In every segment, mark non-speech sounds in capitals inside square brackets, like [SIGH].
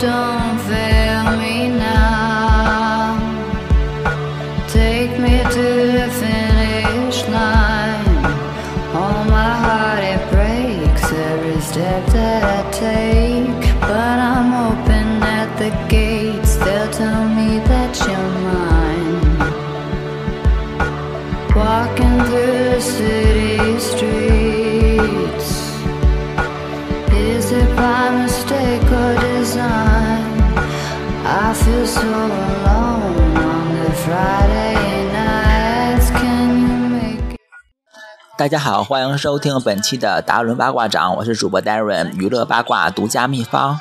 done. 大家好，欢迎收听本期的达伦八卦掌，我是主播 Darren，娱乐八卦独家秘方。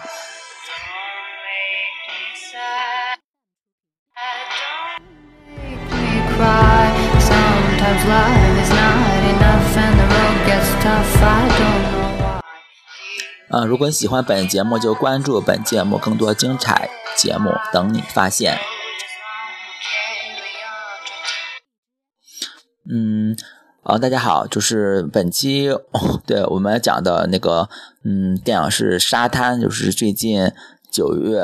Make me cry. Sometimes life is not enough and the road gets tough. I. 呃，如果你喜欢本节目，就关注本节目更多精彩节目等你发现。嗯，呃，大家好，就是本期、哦、对我们讲的那个，嗯，电影是《沙滩》，就是最近九月，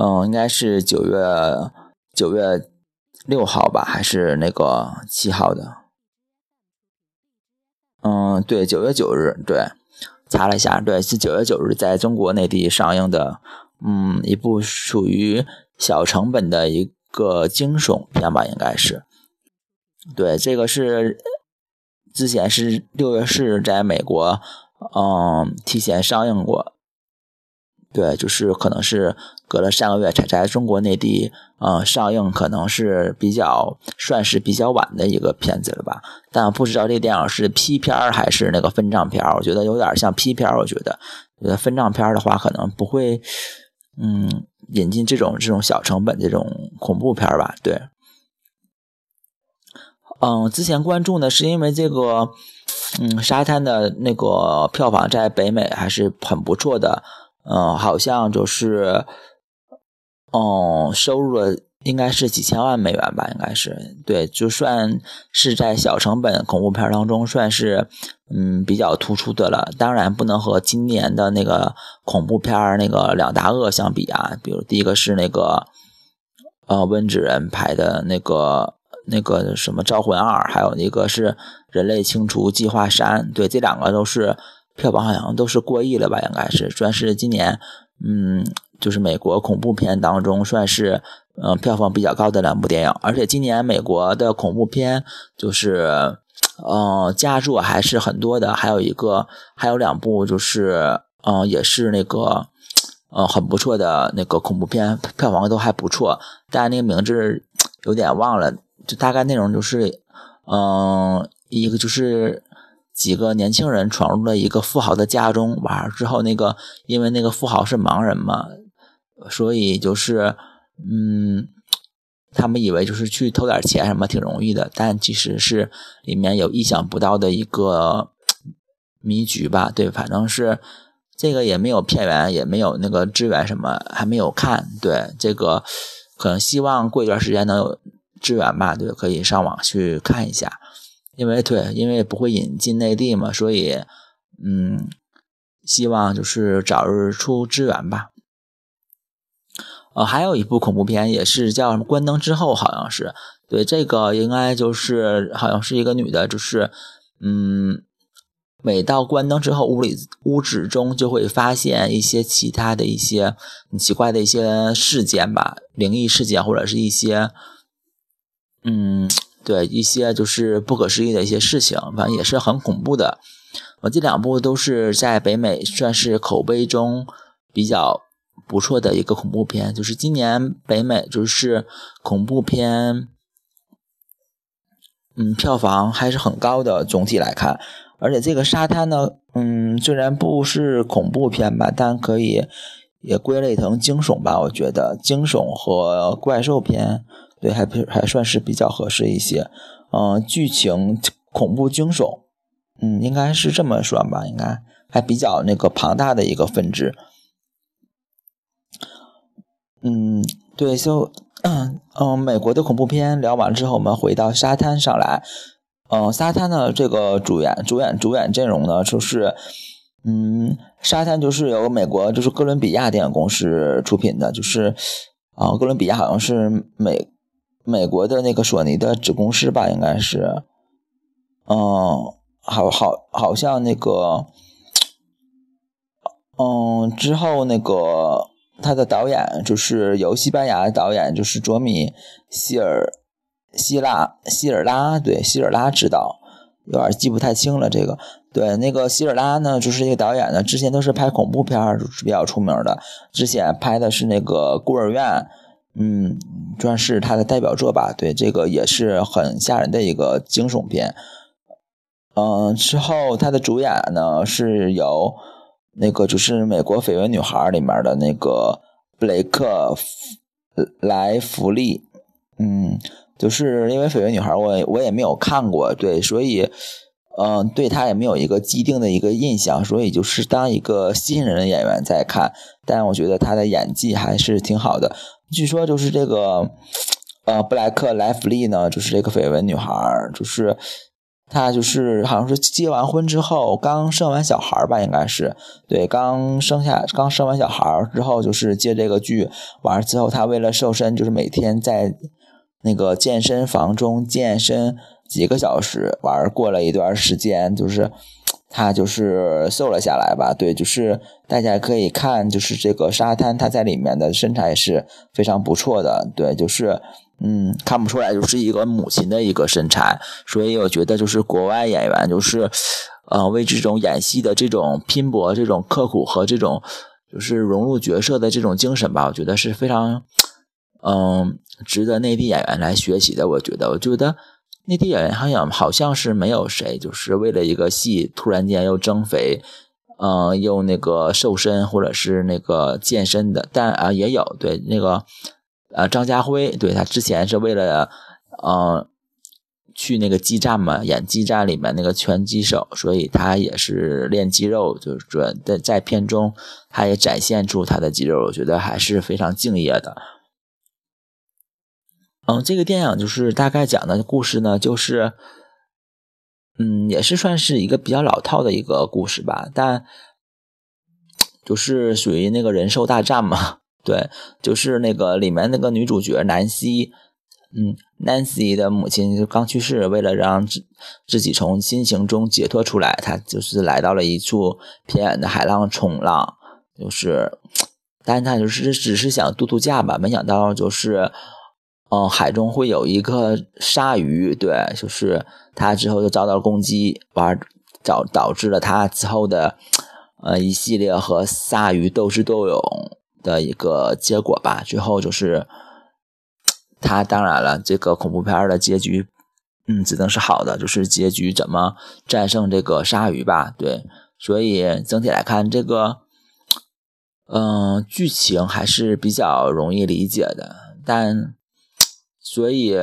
嗯，应该是九月九月六号吧，还是那个七号的？嗯，对，九月九日，对，查了一下，对，是九月九日在中国内地上映的，嗯，一部属于小成本的一个惊悚片吧，应该是。对，这个是之前是六月四日在美国，嗯，提前上映过。对，就是可能是隔了三个月才在中国内地，嗯，上映，可能是比较算是比较晚的一个片子了吧。但不知道这电影是 P 片还是那个分账片，我觉得有点像 P 片。我觉得，觉得分账片的话，可能不会，嗯，引进这种这种小成本这种恐怖片吧。对。嗯，之前关注呢，是因为这个，嗯，沙滩的那个票房在北美还是很不错的，嗯，好像就是，嗯，收入了应该是几千万美元吧，应该是，对，就算是在小成本恐怖片当中，算是，嗯，比较突出的了。当然不能和今年的那个恐怖片那个两大恶相比啊，比如第一个是那个，呃，温子仁拍的那个。那个什么《招魂二》，还有一个是《人类清除计划三》，对，这两个都是票房好像都是过亿了吧？应该是算是今年，嗯，就是美国恐怖片当中算是嗯、票房比较高的两部电影。而且今年美国的恐怖片就是，嗯，佳作还是很多的。还有一个，还有两部就是，嗯、也是那个，嗯，很不错的那个恐怖片，票房都还不错，但那个名字有点忘了。就大概内容就是，嗯，一个就是几个年轻人闯入了一个富豪的家中玩之后，那个因为那个富豪是盲人嘛，所以就是，嗯，他们以为就是去偷点钱什么挺容易的，但其实是里面有意想不到的一个迷局吧。对，反正是这个也没有片源，也没有那个资源什么，还没有看。对，这个可能希望过一段时间能有。资源吧，对，可以上网去看一下，因为对，因为不会引进内地嘛，所以，嗯，希望就是早日出资源吧。呃，还有一部恐怖片也是叫什么《关灯之后》，好像是，对，这个应该就是好像是一个女的，就是，嗯，每到关灯之后，屋里屋子中就会发现一些其他的一些很奇怪的一些事件吧，灵异事件或者是一些。嗯，对一些就是不可思议的一些事情，反正也是很恐怖的。我这两部都是在北美算是口碑中比较不错的一个恐怖片，就是今年北美就是恐怖片，嗯，票房还是很高的。总体来看，而且这个沙滩呢，嗯，虽然不是恐怖片吧，但可以也归类成惊悚吧。我觉得惊悚和怪兽片。对，还还算是比较合适一些，嗯、剧情恐怖惊悚，嗯，应该是这么说吧，应该还比较那个庞大的一个分支，嗯，对，就嗯，美国的恐怖片聊完之后，我们回到沙滩上来，嗯、沙滩的这个主演主演主演阵容呢，就是嗯，沙滩就是由美国就是哥伦比亚电影公司出品的，就是啊，哥伦比亚好像是美美国的那个索尼的子公司吧，应该是，嗯，好好好像那个，嗯，之后那个他的导演就是由西班牙导演就是卓米希尔希拉希尔拉对希尔拉执导。有点记不太清了，这个对那个希尔拉呢，就是这个导演呢，之前都是拍恐怖片是比较出名的。之前拍的是那个孤儿院，嗯，算是他的代表作吧。对，这个也是很吓人的一个惊悚片。嗯，之后他的主演呢是由那个就是美国绯闻女孩里面的那个布雷克莱弗利，嗯。就是因为《绯闻女孩》，我我也没有看过，对，所以，嗯，对他也没有一个既定的一个印象，所以就是当一个新人的演员在看，但我觉得他的演技还是挺好的。据说就是这个，呃，布莱克莱弗利呢，就是这个绯闻女孩，就是她就是好像是结完婚之后刚生完小孩吧，应该是对，刚生下刚生完小孩之后就是接这个剧，完之后她为了瘦身，就是每天在。那个健身房中健身几个小时，完过了一段时间，就是他就是瘦了下来吧。对，就是大家可以看，就是这个沙滩，他在里面的身材也是非常不错的。对，就是嗯，看不出来就是一个母亲的一个身材。所以我觉得就是国外演员就是呃为这种演戏的这种拼搏、这种刻苦和这种就是融入角色的这种精神吧，我觉得是非常。嗯，值得内地演员来学习的，我觉得，我觉得内地演员好像好像是没有谁，就是为了一个戏突然间又增肥，嗯，又那个瘦身或者是那个健身的，但啊也有对那个呃张家辉，对他之前是为了嗯去那个激战嘛，演激战里面那个拳击手，所以他也是练肌肉，就是在在片中他也展现出他的肌肉，我觉得还是非常敬业的。嗯，这个电影就是大概讲的故事呢，就是，嗯，也是算是一个比较老套的一个故事吧，但就是属于那个人兽大战嘛，对，就是那个里面那个女主角南希，嗯，Nancy 的母亲就刚去世，为了让自自己从心情中解脱出来，她就是来到了一处偏远的海浪冲浪，就是，[TSK] 但她就是只是想度度假吧，没想到就是。嗯，海中会有一个鲨鱼，对，就是他之后就遭到攻击，完导导致了他之后的呃一系列和鲨鱼斗智斗勇的一个结果吧。最后就是他当然了，这个恐怖片的结局，嗯，只能是好的，就是结局怎么战胜这个鲨鱼吧。对，所以整体来看，这个嗯剧情还是比较容易理解的，但。所以，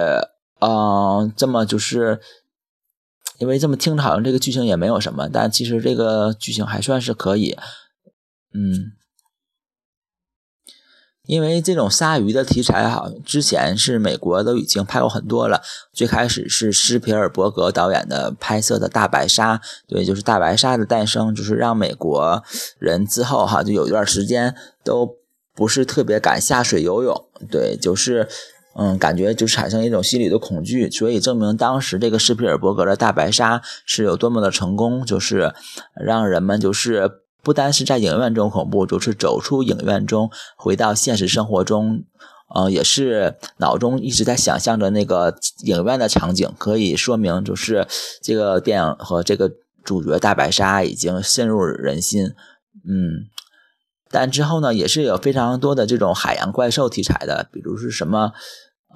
嗯，这么就是，因为这么听着好像这个剧情也没有什么，但其实这个剧情还算是可以，嗯，因为这种鲨鱼的题材哈，之前是美国都已经拍过很多了。最开始是斯皮尔伯格导演的拍摄的《大白鲨》，对，就是《大白鲨》的诞生，就是让美国人之后哈，就有一段时间都不是特别敢下水游泳，对，就是。嗯，感觉就产生一种心理的恐惧，所以证明当时这个斯皮尔伯格的大白鲨是有多么的成功，就是让人们就是不单是在影院中恐怖，就是走出影院中回到现实生活中，呃，也是脑中一直在想象着那个影院的场景，可以说明就是这个电影和这个主角大白鲨已经深入人心。嗯，但之后呢，也是有非常多的这种海洋怪兽题材的，比如是什么。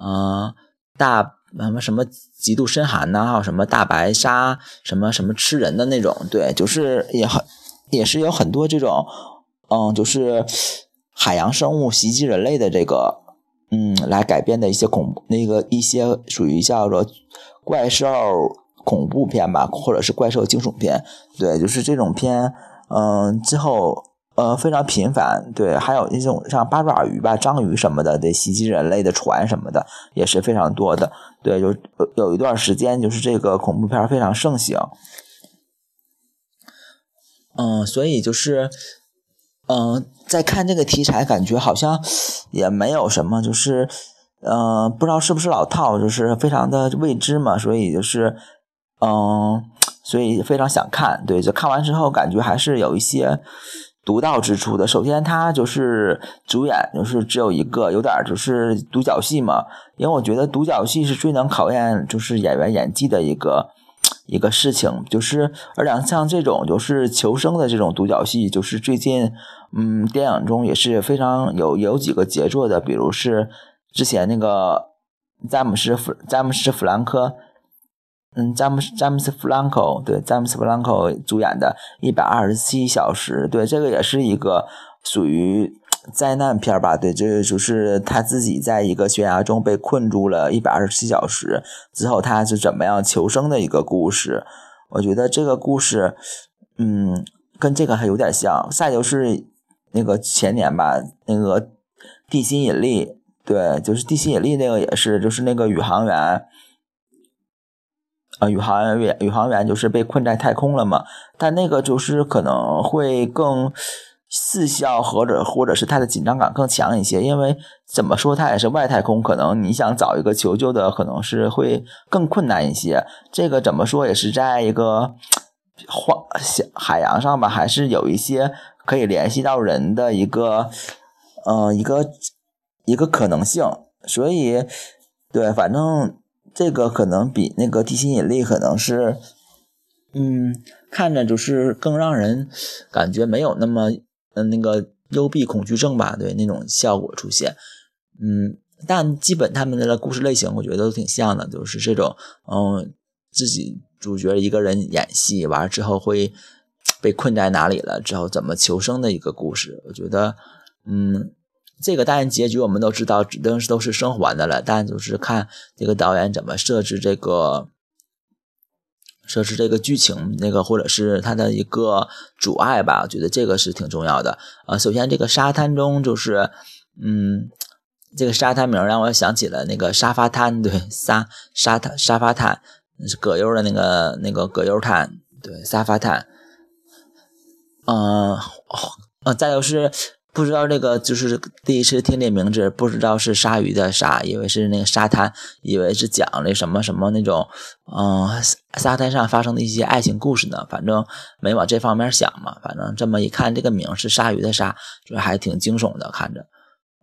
嗯，大什么什么极度深寒呐，还有什么大白鲨，什么什么吃人的那种，对，就是也很也是有很多这种，嗯，就是海洋生物袭击人类的这个，嗯，来改编的一些恐怖那个一些属于叫做怪兽恐怖片吧，或者是怪兽惊悚片，对，就是这种片，嗯，之后。呃，非常频繁，对，还有那种像八爪鱼吧、章鱼什么的，得袭击人类的船什么的，也是非常多的。对，有有一段时间，就是这个恐怖片非常盛行。嗯，所以就是，嗯，在看这个题材，感觉好像也没有什么，就是，嗯，不知道是不是老套，就是非常的未知嘛，所以就是，嗯，所以非常想看，对，就看完之后感觉还是有一些独到之处的。首先，他就是主演就是只有一个，有点就是独角戏嘛，因为我觉得独角戏是最能考验就是演员演技的一个。一个事情就是，而且像这种就是求生的这种独角戏，就是最近嗯电影中也是非常有有几个杰作的，比如是之前那个詹姆斯弗詹姆斯弗兰科，嗯詹姆斯詹姆斯弗兰科对詹姆斯弗兰科主演的《一百二十七小时》，对这个也是一个属于。灾难片吧，对，这就是他自己在一个悬崖中被困住了一百二十七小时之后，他是怎么样求生的一个故事。我觉得这个故事，嗯，跟这个还有点像。再就是那个前年吧，那个地心引力，对，就是地心引力那个也是，就是那个宇航员，啊，宇航员宇航员就是被困在太空了嘛，但那个就是可能会更。四效或者或者是它的紧张感更强一些，因为怎么说它也是外太空，可能你想找一个求救的，可能是会更困难一些。这个怎么说也是在一个荒海洋上吧，还是有一些可以联系到人的一个，嗯，一个一个可能性。所以，对，反正这个可能比那个地心引力可能是，嗯，看着就是更让人感觉没有那么。嗯，那个幽闭恐惧症吧，对那种效果出现，嗯，但基本他们的故事类型，我觉得都挺像的，就是这种，嗯，自己主角一个人演戏完了之后会被困在哪里了，之后怎么求生的一个故事。我觉得，嗯，这个当然结局我们都知道，指定是都是生还的了，但就是看这个导演怎么设置这个。设置这个剧情，那个或者是它的一个阻碍吧，我觉得这个是挺重要的。呃，首先这个沙滩中就是，嗯，这个沙滩名让我想起了那个沙发滩，对，沙沙滩沙发滩葛优的那个那个葛优瘫，对，沙发滩。嗯，呃，再就是。不知道这个就是第一次听这名字，不知道是鲨鱼的鲨，以为是那个沙滩，以为是讲那什么什么那种，嗯，沙滩上发生的一些爱情故事呢。反正没往这方面想嘛。反正这么一看，这个名是鲨鱼的鲨，就还挺惊悚的，看着。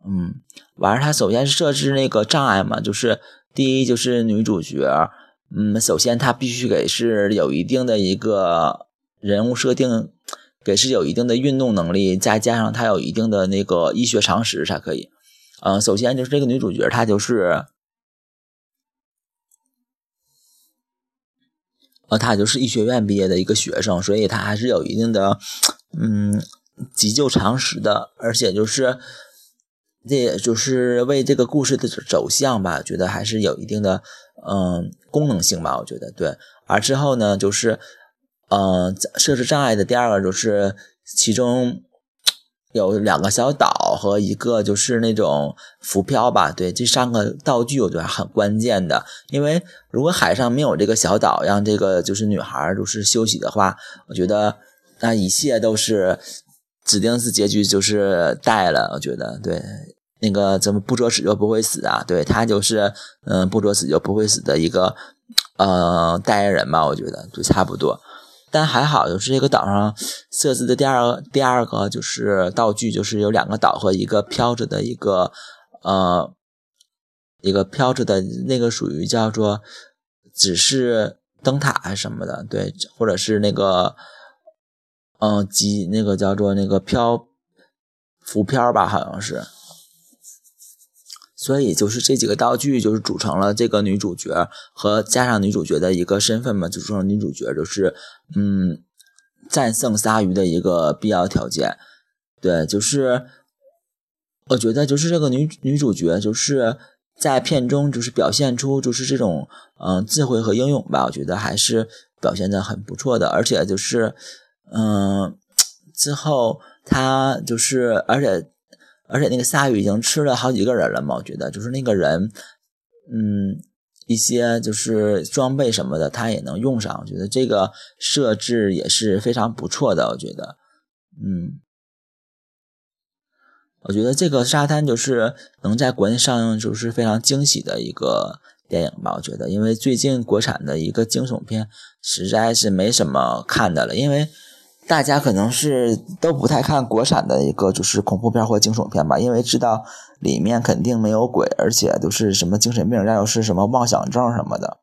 嗯，完了，他首先设置那个障碍嘛，就是第一就是女主角，嗯，首先她必须给是有一定的一个人物设定。给是有一定的运动能力，再加上她有一定的那个医学常识才可以。嗯，首先就是这个女主角，她就是，呃，她就是医学院毕业的一个学生，所以她还是有一定的嗯急救常识的，而且就是，这也就是为这个故事的走向吧，觉得还是有一定的嗯功能性吧，我觉得对。而之后呢，就是。嗯，设置障碍的第二个就是，其中有两个小岛和一个就是那种浮漂吧。对，这三个道具我觉得很关键的，因为如果海上没有这个小岛，让这个就是女孩就是休息的话，我觉得那一切都是指定是结局就是带了。我觉得对，那个怎么不作死就不会死啊？对他就是嗯不作死就不会死的一个呃代言人吧？我觉得就差不多。但还好，就是这个岛上设置的第二个第二个就是道具，就是有两个岛和一个飘着的一个呃一个飘着的那个属于叫做指示灯塔还是什么的，对，或者是那个嗯机那个叫做那个漂浮漂吧，好像是。所以就是这几个道具，就是组成了这个女主角和加上女主角的一个身份嘛，组成女主角就是嗯战胜鲨鱼的一个必要条件。对，就是我觉得就是这个女女主角就是在片中就是表现出就是这种嗯智慧和英勇吧，我觉得还是表现的很不错的。而且就是嗯 [TSK] 之后她就是而且。而且那个鲨鱼已经吃了好几个人了嘛，我觉得就是那个人，嗯，一些就是装备什么的，他也能用上。我觉得这个设置也是非常不错的。我觉得，嗯，我觉得这个沙滩就是能在国内上映，就是非常惊喜的一个电影吧。我觉得，因为最近国产的一个惊悚片实在是没什么看的了，因为。大家可能是都不太看国产的一个就是恐怖片或惊悚片吧，因为知道里面肯定没有鬼，而且都是什么精神病，再又是什么妄想症什么的，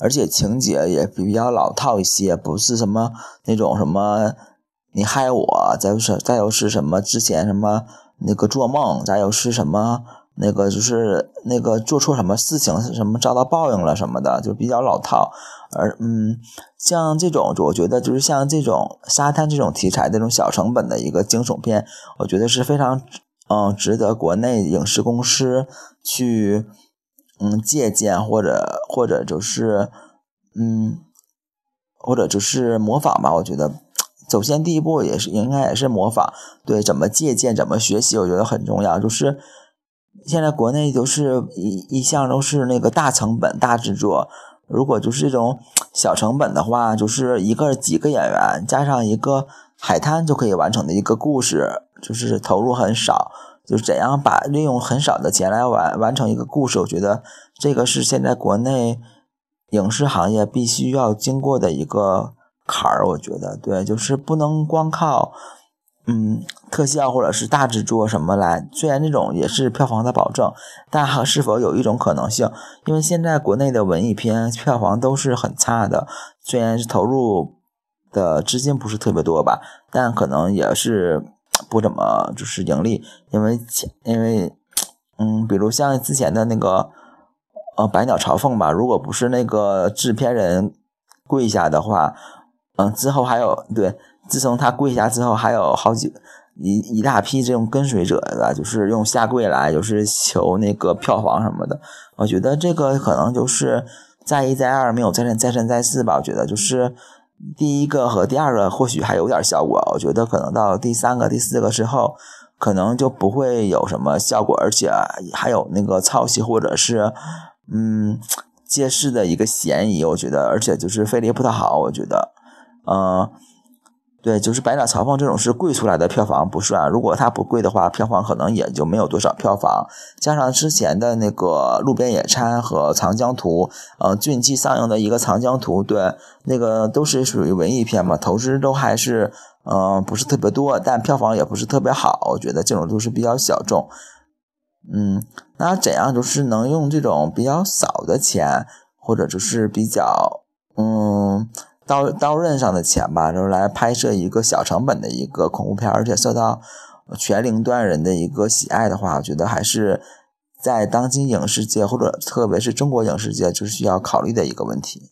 而且情节也比较老套一些，不是什么那种什么你害我，再是再又是什么之前什么那个做梦，再又是什么。那个就是那个做错什么事情，什么遭到报应了什么的，就比较老套。而嗯，像这种，我觉得就是像这种沙滩这种题材的，这种小成本的一个惊悚片，我觉得是非常嗯值得国内影视公司去嗯借鉴或者或者就是嗯或者就是模仿吧。我觉得首先第一步也是应该也是模仿，对，怎么借鉴怎么学习，我觉得很重要，就是。现在国内都是一一向都是那个大成本大制作，如果就是这种小成本的话，就是一个几个演员加上一个海滩就可以完成的一个故事，就是投入很少，就怎样把利用很少的钱来完完成一个故事，我觉得这个是现在国内影视行业必须要经过的一个坎儿，我觉得对，就是不能光靠。嗯，特效或者是大制作什么来，虽然这种也是票房的保证，但还是否有一种可能性？因为现在国内的文艺片票房都是很差的，虽然是投入的资金不是特别多吧，但可能也是不怎么就是盈利，因为因为嗯，比如像之前的那个呃《百鸟朝凤》吧，如果不是那个制片人跪下的话，嗯，之后还有对。自从他跪下之后，还有好几一一大批这种跟随者的，就是用下跪来，就是求那个票房什么的。我觉得这个可能就是再一再二没有再三再三再四吧。我觉得就是第一个和第二个或许还有点效果，我觉得可能到第三个、第四个之后，可能就不会有什么效果，而且还有那个抄袭或者是嗯借势的一个嫌疑。我觉得，而且就是费力不太好。我觉得，嗯。对，就是《百鸟朝凤》这种是贵出来的票房不算，如果它不贵的话，票房可能也就没有多少票房。加上之前的那个《路边野餐》和《长江图》，呃，近期上映的一个《长江图》，对，那个都是属于文艺片嘛，投资都还是嗯不是特别多，但票房也不是特别好。我觉得这种都是比较小众。嗯，那怎样就是能用这种比较少的钱，或者就是比较嗯。刀刀刃上的钱吧，就是来拍摄一个小成本的一个恐怖片，而且受到全龄段人的一个喜爱的话，我觉得还是在当今影视界或者特别是中国影视界就是需要考虑的一个问题。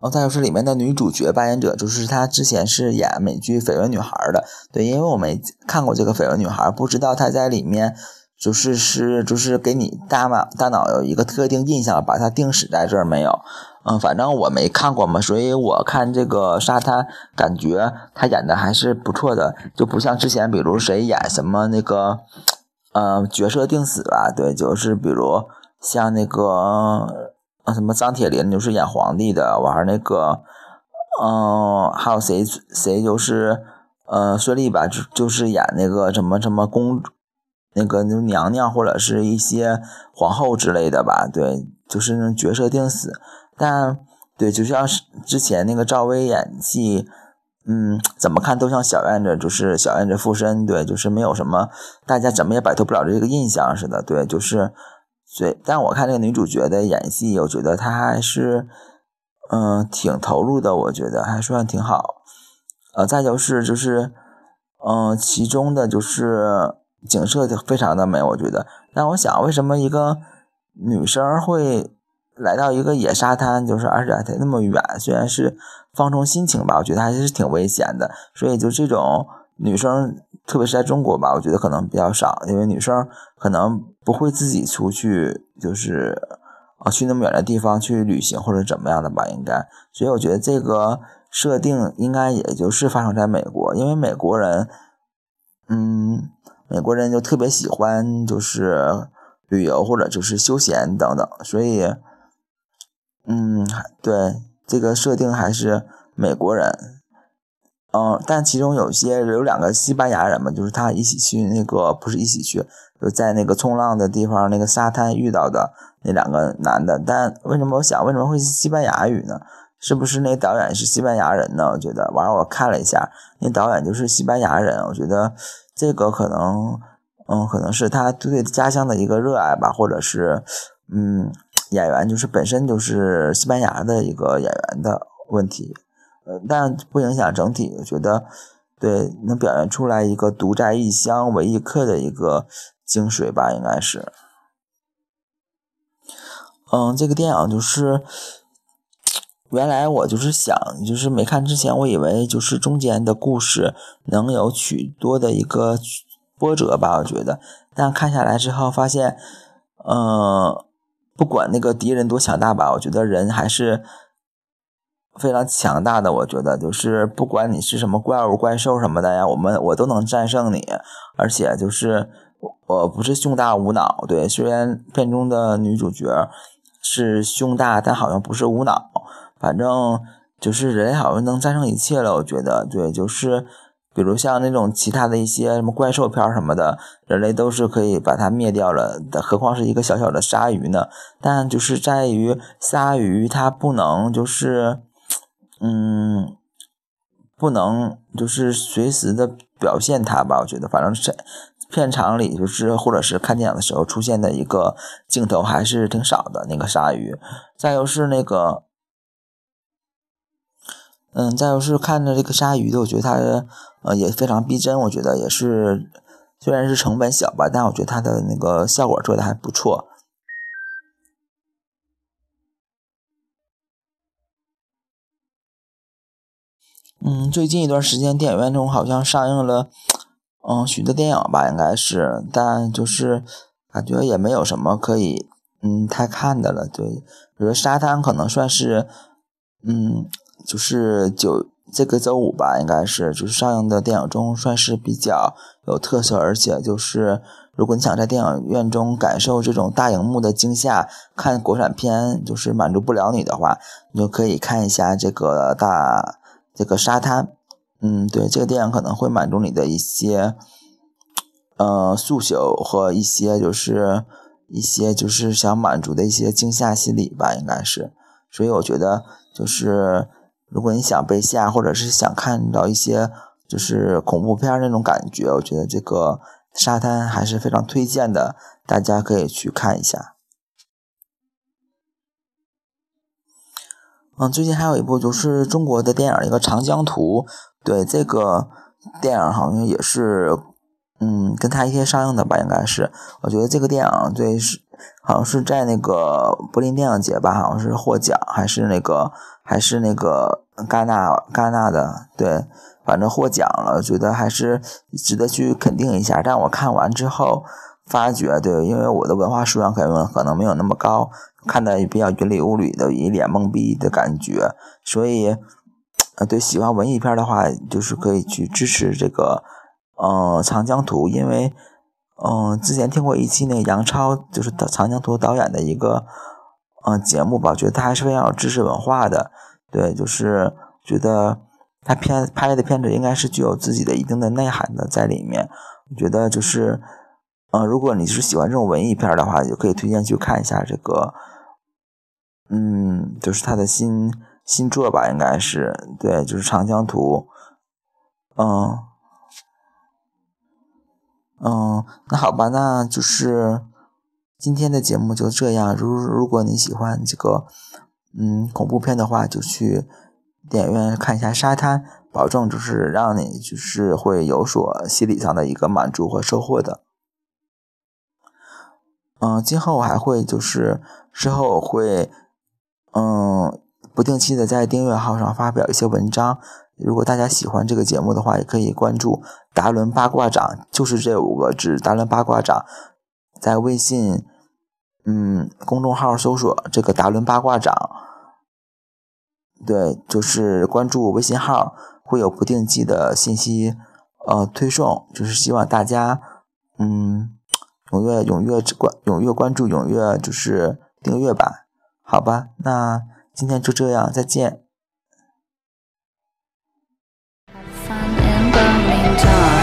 哦，再就是里面的女主角扮演者，就是她之前是演美剧《绯闻女孩》的，对，因为我没看过这个《绯闻女孩》，不知道她在里面就是是就是给你大脑大脑有一个特定印象，把它定死在这儿没有。嗯，反正我没看过嘛，所以我看这个沙滩，感觉他演的还是不错的，就不像之前，比如谁演什么那个，呃，角色定死吧，对，就是比如像那个什么张铁林就是演皇帝的，完那个，嗯，还有谁谁就是，呃，孙俪吧，就就是演那个什么什么公，那个娘娘或者是一些皇后之类的吧，对，就是那角色定死。但对，就像是之前那个赵薇演戏，嗯，怎么看都像小燕子，就是小燕子附身，对，就是没有什么，大家怎么也摆脱不了这个印象似的，对，就是，对。但我看这个女主角的演戏，我觉得她还是，嗯，挺投入的，我觉得还算挺好。呃，再就是就是，嗯，其中的就是景色非常的美，我觉得。但我想，为什么一个女生会？来到一个野沙滩，就是而且还那么远，虽然是放松心情吧，我觉得还是挺危险的。所以就这种女生，特别是在中国吧，我觉得可能比较少，因为女生可能不会自己出去，就是啊去那么远的地方去旅行或者怎么样的吧，应该。所以我觉得这个设定应该也就是发生在美国，因为美国人，嗯，美国人就特别喜欢就是旅游或者就是休闲等等，所以，嗯，对这个设定还是美国人，嗯，但其中有些有两个西班牙人嘛，就是他一起去那个不是一起去，就在那个冲浪的地方那个沙滩遇到的那两个男的，但为什么我想为什么会是西班牙语呢？是不是那导演是西班牙人呢？我觉得，完了我看了一下，那导演就是西班牙人，我觉得这个可能。嗯，可能是他对家乡的一个热爱吧，或者是，嗯，演员就是本身就是西班牙的一个演员的问题，呃，但不影响整体。我觉得，对，能表现出来一个独在异乡为异客的一个精髓吧，应该是。嗯，这个电影就是，原来我就是想，就是没看之前，我以为就是中间的故事能有许多的一个。波折吧，我觉得，但看下来之后发现，嗯，不管那个敌人多强大吧，我觉得人还是非常强大的。我觉得就是不管你是什么怪物、怪兽什么的呀，我们我都能战胜你。而且就是我不是胸大无脑，对，虽然片中的女主角是胸大，但好像不是无脑。反正就是人好像能战胜一切了。我觉得，对，就是。比如像那种其他的一些什么怪兽片什么的，人类都是可以把它灭掉了的，何况是一个小小的鲨鱼呢？但就是在于鲨鱼它不能就是，嗯，不能就是随时的表现它吧？我觉得，反正是片场里就是或者是看电影的时候出现的一个镜头还是挺少的那个鲨鱼。再又是那个。嗯，再就是看着这个鲨鱼的，我觉得它呃也非常逼真，我觉得也是，虽然是成本小吧，但我觉得它的那个效果做的还不错。嗯，最近一段时间电影院中好像上映了嗯许多电影吧，应该是，但就是感觉也没有什么可以嗯太看的了。对，比如沙滩可能算是嗯。就是九这个周五吧，应该是就是上映的电影中算是比较有特色，而且就是如果你想在电影院中感受这种大荧幕的惊吓，看国产片就是满足不了你的话，你就可以看一下这个大这个沙滩。嗯，对，这个电影可能会满足你的一些呃诉求和一些就是一些就是想满足的一些惊吓心理吧，应该是。所以我觉得就是。如果你想被吓，或者是想看到一些就是恐怖片那种感觉，我觉得这个沙滩还是非常推荐的，大家可以去看一下。嗯，最近还有一部就是中国的电影，一个《长江图》，对这个电影好像也是，跟他一天上映的吧，应该是。我觉得这个电影对是。好像是在那个柏林电影节吧，好像是获奖，还是那个还是那个戛纳戛纳的，对，反正获奖了，觉得还是值得去肯定一下。但我看完之后发觉，对，因为我的文化素养可能可能没有那么高，看的比较云里雾里的，一脸懵逼的感觉，所以，呃，对喜欢文艺片的话，就是可以去支持这个，呃，长江图，因为。嗯，之前听过一期那个杨超，就是《长江图》导演的一个嗯节目吧，觉得他还是非常有知识文化的。对，就是觉得他片拍的片子应该是具有自己的一定的内涵的在里面。我觉得就是，嗯，如果你是喜欢这种文艺片的话，就可以推荐去看一下这个，嗯，就是他的新新作吧，应该是对，就是《长江图》，嗯。嗯，那好吧，那就是今天的节目就这样。如如果你喜欢这个嗯恐怖片的话，就去电影院看一下《沙滩》，保证就是让你就是会有所心理上的一个满足和收获的。嗯，今后我还会就是之后我会嗯不定期的在订阅号上发表一些文章。如果大家喜欢这个节目的话，也可以关注“达伦八卦掌”，就是这五个字“达伦八卦掌”。在微信，嗯，公众号搜索这个“达伦八卦掌”，对，就是关注微信号，会有不定期的信息呃推送。就是希望大家，嗯，踊跃踊跃关踊跃关注，踊跃就是订阅吧，好吧，那今天就这样，再见。time.